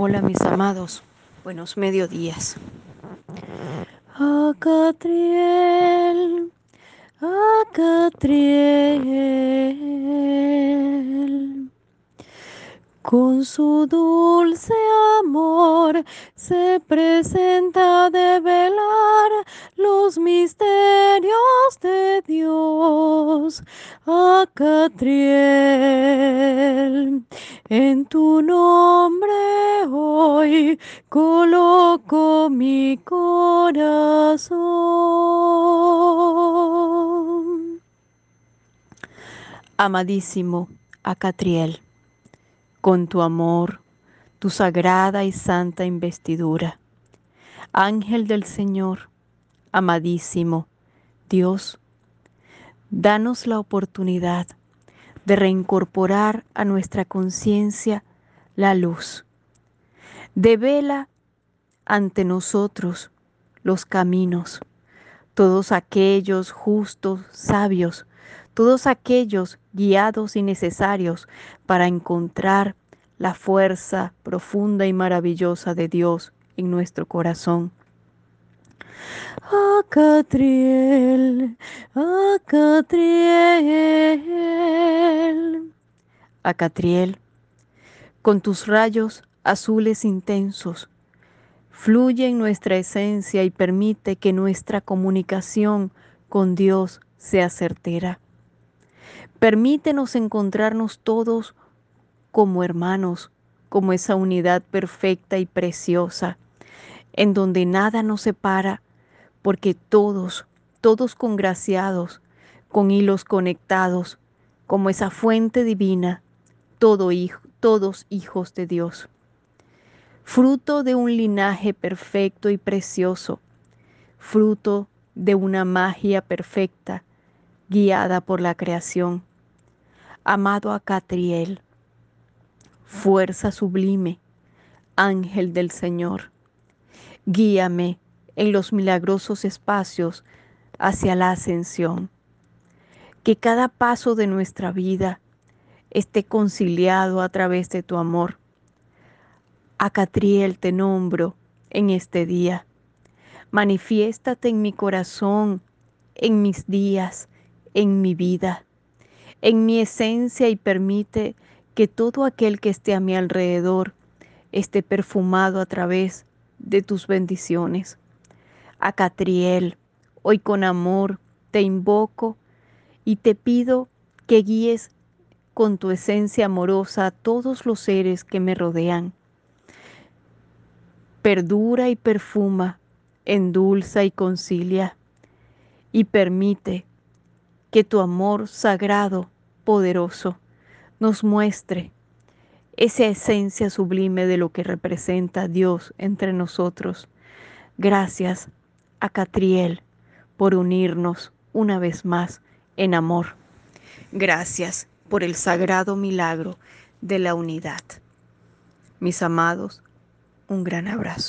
Hola mis amados, buenos mediodías. Acatriel, Acatriel, con su dulce amor se presenta Dios. Acatriel, en tu nombre hoy coloco mi corazón. Amadísimo Acatriel, con tu amor, tu sagrada y santa investidura, Ángel del Señor, amadísimo Dios, danos la oportunidad de reincorporar a nuestra conciencia la luz. Devela ante nosotros los caminos, todos aquellos justos, sabios, todos aquellos guiados y necesarios para encontrar la fuerza profunda y maravillosa de Dios en nuestro corazón. Acatriel, Acatriel, Acatriel, con tus rayos azules intensos, fluye en nuestra esencia y permite que nuestra comunicación con Dios sea certera. Permítenos encontrarnos todos como hermanos, como esa unidad perfecta y preciosa, en donde nada nos separa, porque todos, todos congraciados, con hilos conectados, como esa fuente divina, todo hijo, todos hijos de Dios. Fruto de un linaje perfecto y precioso, fruto de una magia perfecta, guiada por la creación. Amado Acatriel, fuerza sublime, ángel del Señor, guíame en los milagrosos espacios hacia la ascensión. Que cada paso de nuestra vida esté conciliado a través de tu amor. A Catriel te nombro en este día. Manifiéstate en mi corazón, en mis días, en mi vida, en mi esencia y permite que todo aquel que esté a mi alrededor esté perfumado a través de tus bendiciones a Catriel. Hoy con amor te invoco y te pido que guíes con tu esencia amorosa a todos los seres que me rodean. Perdura y perfuma, endulza y concilia, y permite que tu amor sagrado, poderoso, nos muestre esa esencia sublime de lo que representa Dios entre nosotros. Gracias a Catriel por unirnos una vez más en amor. Gracias por el sagrado milagro de la unidad. Mis amados, un gran abrazo.